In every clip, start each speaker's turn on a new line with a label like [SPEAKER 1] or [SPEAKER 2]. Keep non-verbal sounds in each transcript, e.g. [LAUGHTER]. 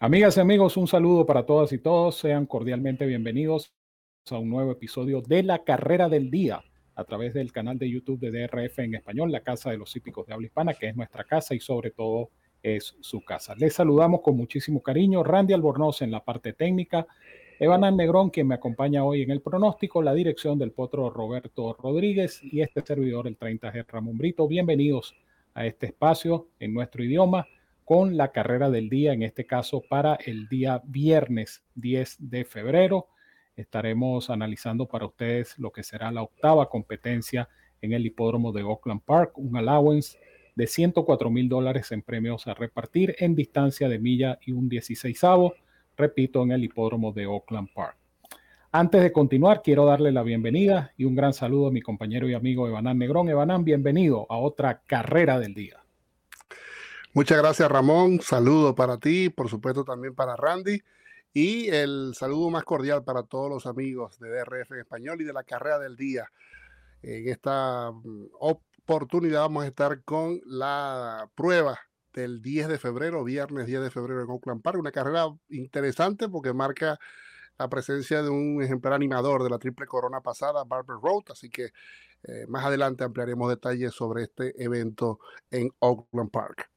[SPEAKER 1] Amigas y amigos, un saludo para todas y todos. Sean cordialmente bienvenidos a un nuevo episodio de La Carrera del Día a través del canal de YouTube de DRF en español, la Casa de los Hípicos de Habla Hispana, que es nuestra casa y sobre todo es su casa. Les saludamos con muchísimo cariño. Randy Albornoz en la parte técnica, Evan Negrón, quien me acompaña hoy en el pronóstico, la dirección del potro Roberto Rodríguez y este servidor, el 30G Ramón Brito. Bienvenidos a este espacio en nuestro idioma con la carrera del día, en este caso para el día viernes 10 de febrero. Estaremos analizando para ustedes lo que será la octava competencia en el hipódromo de Oakland Park, un allowance de 104 mil dólares en premios a repartir en distancia de milla y un 16 repito, en el hipódromo de Oakland Park. Antes de continuar, quiero darle la bienvenida y un gran saludo a mi compañero y amigo Evanán Negrón. Evanán, bienvenido a otra carrera del día.
[SPEAKER 2] Muchas gracias, Ramón. Saludo para ti, por supuesto también para Randy. Y el saludo más cordial para todos los amigos de DRF en español y de la carrera del día. En esta mm, oportunidad vamos a estar con la prueba del 10 de febrero, viernes 10 de febrero en Oakland Park. Una carrera interesante porque marca la presencia de un ejemplar animador de la triple corona pasada, Barber Road. Así que eh, más adelante ampliaremos detalles sobre este evento en Oakland Park.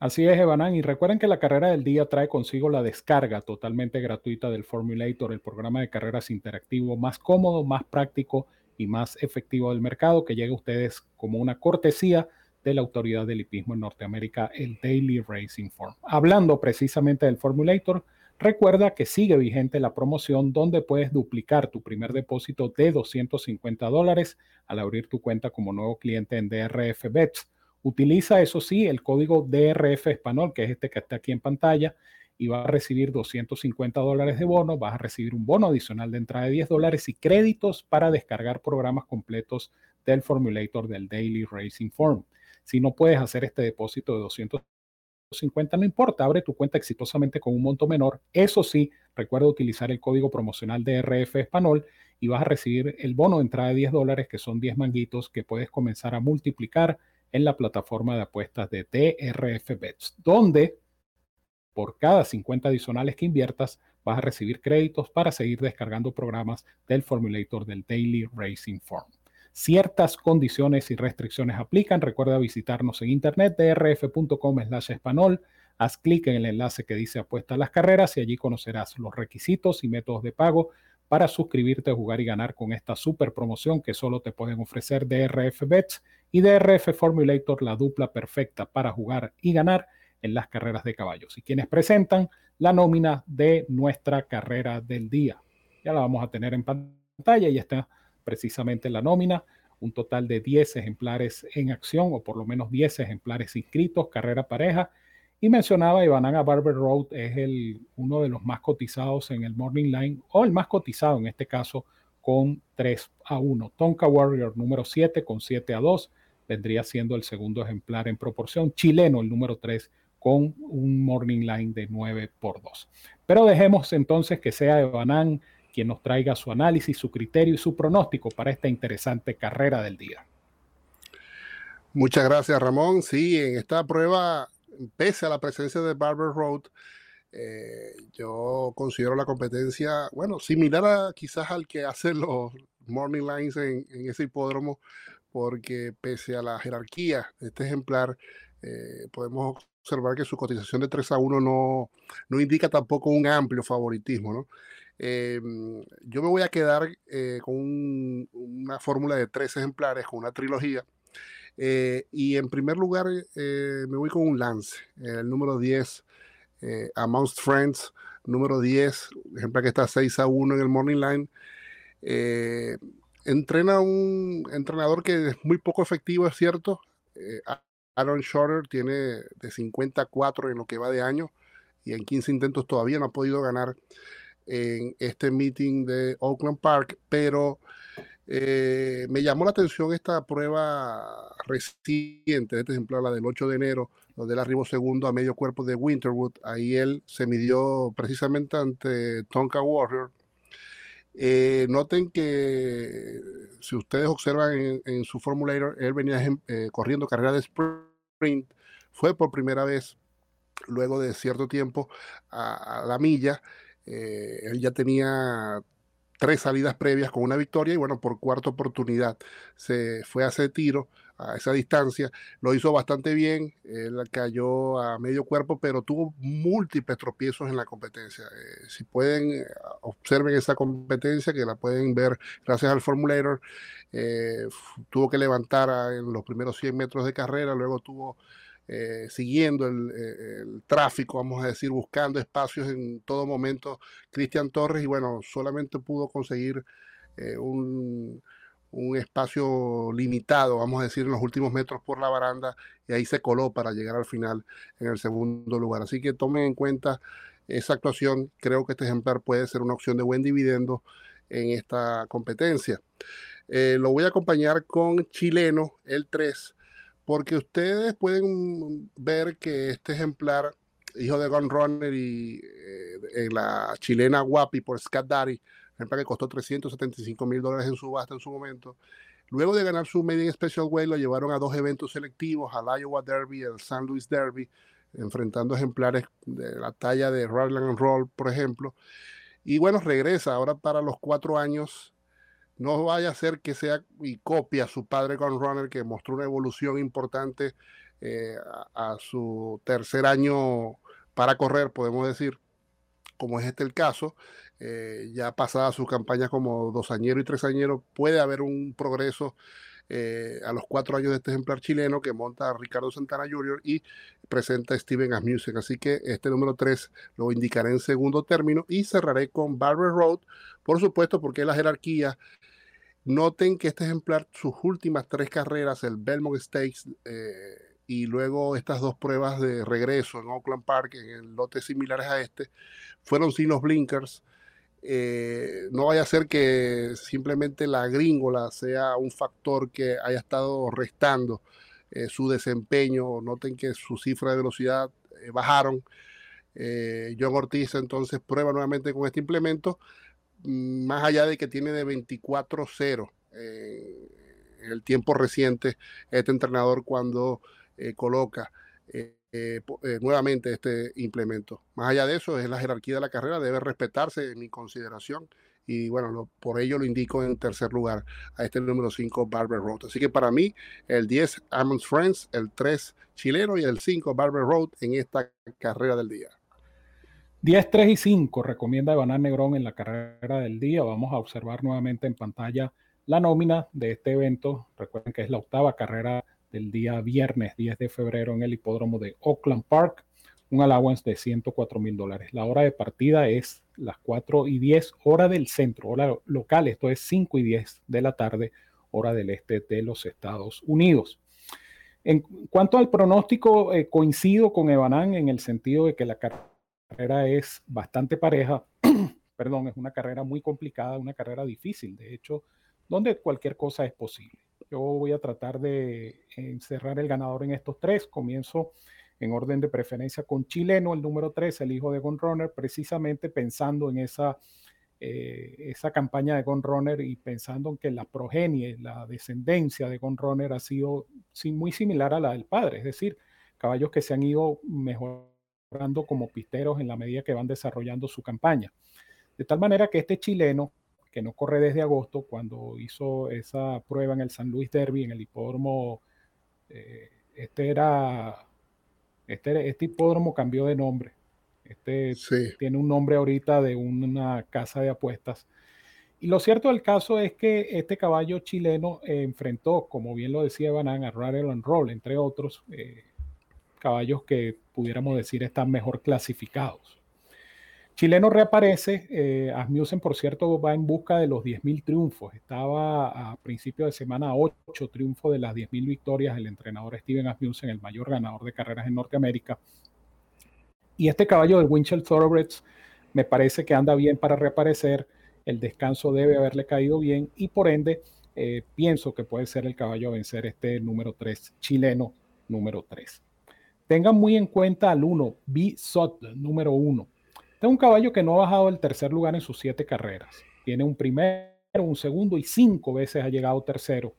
[SPEAKER 1] Así es, Evanán. Y recuerden que la carrera del día trae consigo la descarga totalmente gratuita del Formulator, el programa de carreras interactivo más cómodo, más práctico y más efectivo del mercado, que llega a ustedes como una cortesía de la autoridad del hipismo en Norteamérica, el Daily Racing Form. Hablando precisamente del Formulator, recuerda que sigue vigente la promoción donde puedes duplicar tu primer depósito de 250 dólares al abrir tu cuenta como nuevo cliente en DRF Bets. Utiliza, eso sí, el código DRF español, que es este que está aquí en pantalla, y va a recibir 250 dólares de bono, vas a recibir un bono adicional de entrada de 10 dólares y créditos para descargar programas completos del formulator del Daily Racing Form. Si no puedes hacer este depósito de 250, no importa, abre tu cuenta exitosamente con un monto menor. Eso sí, recuerda utilizar el código promocional DRF español y vas a recibir el bono de entrada de 10 dólares, que son 10 manguitos que puedes comenzar a multiplicar en la plataforma de apuestas de TRF Bets, donde por cada 50 adicionales que inviertas vas a recibir créditos para seguir descargando programas del formulator del Daily Racing Form. Ciertas condiciones y restricciones aplican. Recuerda visitarnos en internet drf.com slash español. Haz clic en el enlace que dice apuesta a las carreras y allí conocerás los requisitos y métodos de pago para suscribirte, jugar y ganar con esta super promoción que solo te pueden ofrecer DRF Bets y DRF Formulator, la dupla perfecta para jugar y ganar en las carreras de caballos. Y quienes presentan la nómina de nuestra carrera del día. Ya la vamos a tener en pantalla y está precisamente la nómina. Un total de 10 ejemplares en acción o por lo menos 10 ejemplares inscritos, carrera pareja y mencionaba Ivananga Barber Road es el, uno de los más cotizados en el Morning Line, o el más cotizado en este caso, con 3 a 1. Tonka Warrior número 7 con 7 a 2, vendría siendo el segundo ejemplar en proporción. Chileno el número 3 con un Morning Line de 9 por 2. Pero dejemos entonces que sea Evanán quien nos traiga su análisis, su criterio y su pronóstico para esta interesante carrera del día.
[SPEAKER 2] Muchas gracias, Ramón. Sí, en esta prueba pese a la presencia de Barber Road, eh, yo considero la competencia, bueno, similar a quizás al que hacen los Morning Lines en, ese hipódromo, porque pese a la jerarquía de este ejemplar, eh, podemos observar que su cotización de 3 a 1 no, no indica tampoco un amplio favoritismo, ¿no? Eh, yo me voy a quedar con una fórmula de tres ejemplares, con una trilogía, eh, y en primer lugar, eh, me voy con un lance, el número 10, eh, Amongst Friends, número 10, ejemplo que está 6 a 1 en el Morning Line. entrena un entrenador que es muy poco efectivo, es cierto. Aaron Shorter tiene de 54 en lo que va de año y en 15 intentos todavía no ha podido ganar en este meeting de Oakland Park, pero eh, me llamó la atención esta prueba reciente, este ejemplar, la del 8 de enero, donde él arribó segundo a medio cuerpo de Winterwood. Ahí él se midió precisamente ante Tonka Warrior. Eh, noten que si ustedes observan en, su formulator, él venía eh, corriendo carrera de sprint. Fue por primera vez luego de cierto tiempo a, la milla. Él ya tenía tres salidas previas con una victoria y bueno, por cuarta oportunidad se fue a ese tiro a esa distancia. Lo hizo bastante bien, él cayó a medio cuerpo, pero tuvo múltiples tropiezos en la competencia. Eh, si pueden, eh, observen esa competencia que la pueden ver gracias al Formulator. tuvo que levantar en los primeros 100 metros de carrera, luego tuvo eh, siguiendo eh, el, tráfico, vamos a decir, buscando espacios en todo momento, Cristian Torres, y bueno, solamente pudo conseguir eh, un, espacio limitado, vamos a decir, en los últimos metros por la baranda, y ahí se coló para llegar al final en el segundo lugar. Así que tomen en cuenta esa actuación, creo que este ejemplar puede ser una opción de buen dividendo en esta competencia. lo voy a acompañar con Chileno, el 3 porque ustedes pueden ver que este ejemplar, hijo de Gun Runner y eh, la chilena Guapi por Scott Daddy, ejemplar que costó 375 mil dólares en subasta en su momento, luego de ganar su Made Special Way lo llevaron a dos eventos selectivos, al Iowa Derby y al San Luis Derby, enfrentando ejemplares de la talla de Raglan Roll, por ejemplo. Y bueno, regresa ahora para los cuatro años no vaya a ser que sea y copia a su padre con Runner, que mostró una evolución importante eh, a, su tercer año para correr, podemos decir, como es este el caso. Eh, ya pasada su campaña como dosañero y tresañero, puede haber un progreso eh, a los cuatro años de este ejemplar chileno que monta Ricardo Santana Jr. y presenta Steven Asmussen. Así que este número 3 lo indicaré en segundo término y cerraré con Barber Road, por supuesto, porque la jerarquía Noten que este ejemplar, sus últimas tres carreras, el Belmont Stakes eh, y luego estas dos pruebas de regreso en Oakland Park, en lotes similares a este, fueron sin los blinkers. Eh, no vaya a ser que simplemente la gringola sea un factor que haya estado restando eh, su desempeño. Noten que su cifra de velocidad bajaron. John Ortiz entonces prueba nuevamente con este implemento más allá de que tiene de 24-0 eh, en el tiempo reciente este entrenador cuando eh, coloca eh, nuevamente este implemento. Más allá de eso, es la jerarquía de la carrera, debe respetarse en mi consideración y bueno, por ello lo indico en tercer lugar a este número 5 Barber Road. Así que para mí el 10 Amons Friends, el 3 chileno y el 5 Barber Road en esta carrera del día.
[SPEAKER 1] 10, 3 y 5 recomienda Evanán Negrón en la carrera del día. Vamos a observar nuevamente en pantalla la nómina de este evento. Recuerden que es la octava carrera del día viernes 10 de febrero en el hipódromo de Oakland Park. Un allowance de 104 mil dólares. La hora de partida es las 4 y 10, hora del centro, hora local. Esto es 5 y 10 de la tarde, hora del este de los Estados Unidos. En cuanto al pronóstico, eh, coincido con Evanán en el sentido de que la carrera es bastante pareja, [CLEARS THROAT] perdón, es una carrera muy complicada, una carrera difícil, de hecho, donde cualquier cosa es posible. Yo voy a tratar de encerrar el ganador en estos tres. Comienzo en orden de preferencia con Chileno, el número 3, el hijo de Runner, precisamente pensando en esa, eh, esa campaña de Runner y pensando en que la progenie, la descendencia de Runner ha sido muy similar a la del padre, es decir, caballos que se han ido mejorando como pisteros en la medida que van desarrollando su campaña. De tal manera que este chileno, que no corre desde agosto, cuando hizo esa prueba en el San Luis Derby, en el hipódromo, eh, este era, este, este hipódromo cambió de nombre. Este tiene un nombre ahorita de una casa de apuestas. Y lo cierto del caso es que este caballo chileno enfrentó, como bien lo decía Banán, a Rattle and Roll, entre otros, eh, caballos que pudiéramos decir están mejor clasificados. Chileno reaparece, eh, Asmussen por cierto va en busca de los 10.000 triunfos, estaba a principio de semana 8 triunfos de las 10.000 victorias el entrenador Steven Asmussen, el mayor ganador de carreras en Norteamérica. Y este caballo del Winchell Thoroughbreds me parece que anda bien para reaparecer, el descanso debe haberle caído bien y por ende eh, pienso que puede ser el caballo a vencer este número 3, chileno número 3. Tengan muy en cuenta al 1, B. Sot, número 1. Este es un caballo que no ha bajado del tercer lugar en sus siete carreras. Tiene un primero, un segundo y cinco veces ha llegado tercero.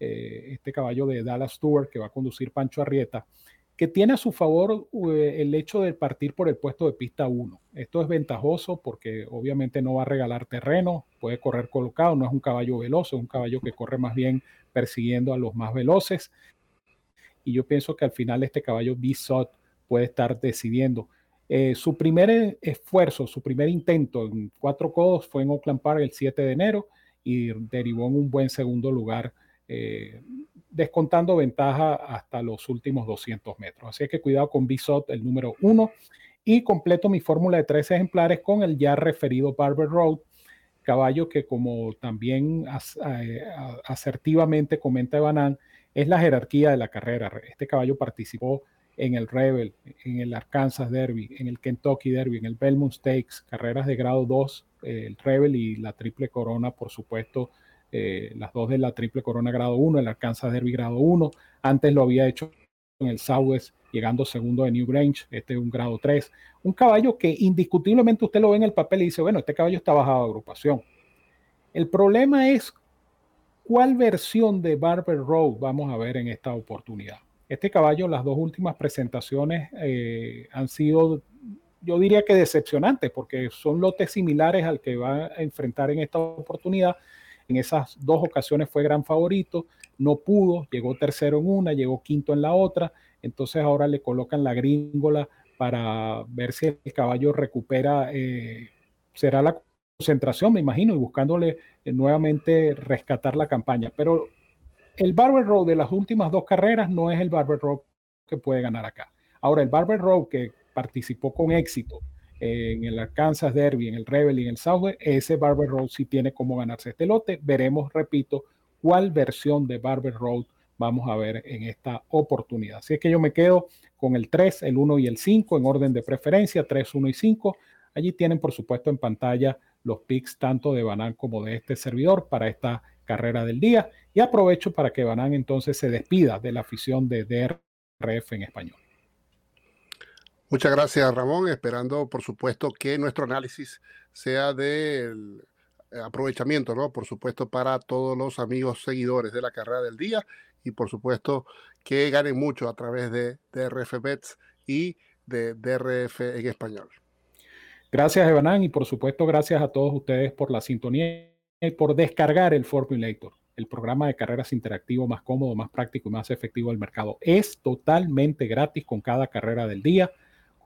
[SPEAKER 1] Eh, este caballo de Dallas Stewart que va a conducir Pancho Arrieta. que tiene a su favor eh, el hecho de partir por el puesto de pista 1. Esto es ventajoso porque obviamente no va a regalar terreno, puede correr colocado, no es un caballo veloz, es un caballo que corre más bien persiguiendo a los más veloces. Y yo pienso que al final este caballo B-Sot puede estar decidiendo. Eh, su primer esfuerzo, su primer intento en cuatro codos fue en Oakland Park el 7 de enero y derivó en un buen segundo lugar eh, descontando ventaja hasta los últimos 200 metros. Así que cuidado con Bisot, el número uno. Y completo mi fórmula de tres ejemplares con el ya referido Barber Road, caballo que como también eh, asertivamente comenta Banan, es la jerarquía de la carrera. Este caballo participó en el Rebel, en el Arkansas Derby, en el Kentucky Derby, en el Belmont Stakes, carreras de grado 2, eh, el Rebel y la Triple Corona, por supuesto, eh, las dos de la Triple Corona grado 1, el Arkansas Derby grado 1. Antes lo había hecho en el Southwest, llegando segundo de New Grange, este es un grado 3. Un caballo que indiscutiblemente usted lo ve en el papel y dice, bueno, este caballo está bajado de agrupación. El problema es cuál versión de Barber Road vamos a ver en esta oportunidad. Este caballo, las dos últimas presentaciones eh, han sido, yo diría que decepcionantes, porque son lotes similares al que va a enfrentar en esta oportunidad en esas dos ocasiones fue gran favorito, no pudo, llegó tercero en una, llegó quinto en la otra, entonces ahora le colocan la gringola para ver si el caballo recupera, eh, será la concentración, me imagino, y buscándole eh, nuevamente rescatar la campaña. Pero el Barber Road de las últimas dos carreras no es el Barber Road que puede ganar acá. Ahora, el Barber Road que participó con éxito en el Arkansas Derby, en el Rebel y en el Southwest, ese Barber Road sí tiene cómo ganarse este lote. Veremos, repito, cuál versión de Barber Road vamos a ver en esta oportunidad. Así es que yo me quedo con el 3, el 1 y el 5 en orden de preferencia, 3, 1 y 5. Allí tienen, por supuesto, en pantalla los picks tanto de Banan como de este servidor para esta carrera del día. Y aprovecho para que Banan entonces se despida de la afición de DRF en español.
[SPEAKER 2] Muchas gracias, Ramón. Esperando, por supuesto, que nuestro análisis sea del aprovechamiento, ¿no? Por supuesto, para todos los amigos seguidores de la carrera del día y, por supuesto, que ganen mucho a través de DRF Bets y de DRF en español.
[SPEAKER 1] Gracias, Evanán, y por supuesto, gracias a todos ustedes por la sintonía por descargar el Formulator, el programa de carreras interactivo más cómodo, más práctico y más efectivo del mercado. Es totalmente gratis con cada carrera del día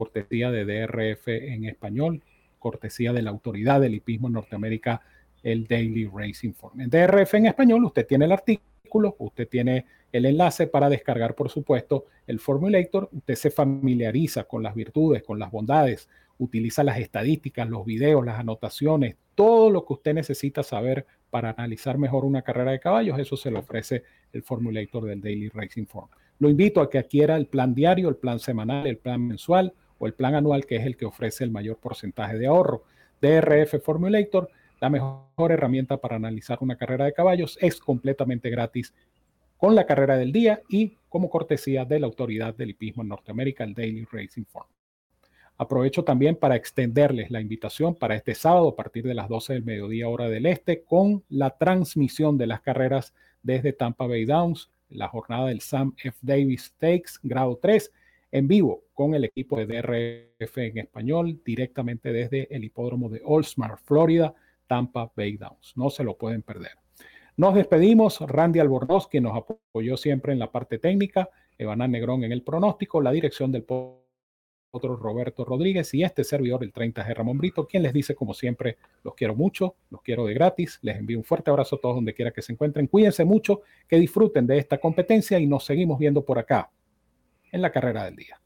[SPEAKER 1] cortesía de DRF en español, cortesía de la autoridad del hipismo en Norteamérica, el Daily Racing Form. En DRF en español usted tiene el artículo, usted tiene el enlace para descargar, por supuesto, el Formulator, usted se familiariza con las virtudes, con las bondades, utiliza las estadísticas, los videos, las anotaciones, todo lo que usted necesita saber para analizar mejor una carrera de caballos, eso se le ofrece el Formulator del Daily Racing Form. Lo invito a que adquiera el plan diario, el plan semanal, el plan mensual o el plan anual, que es el que ofrece el mayor porcentaje de ahorro. DRF Formulator, la mejor herramienta para analizar una carrera de caballos, es completamente gratis con la carrera del día y como cortesía de la autoridad del hipismo en Norteamérica, el Daily Racing Form. Aprovecho también para extenderles la invitación para este sábado a partir de las 12 del mediodía hora del este con la transmisión de las carreras desde Tampa Bay Downs, la jornada del Sam F. Davis Stakes grado 3 en vivo con el equipo de DRF en español directamente desde el hipódromo de Oldsmar, Florida, Tampa Bay Downs. No se lo pueden perder. Nos despedimos. Randy Albornoz, quien nos apoyó siempre en la parte técnica, Evanán Negrón en el pronóstico, la dirección del otro Roberto Rodríguez y este servidor, el 30G Ramón Brito, quien les dice como siempre, los quiero mucho, los quiero de gratis, les envío un fuerte abrazo a todos donde quiera que se encuentren, cuídense mucho, que disfruten de esta competencia y nos seguimos viendo por acá en la carrera del día.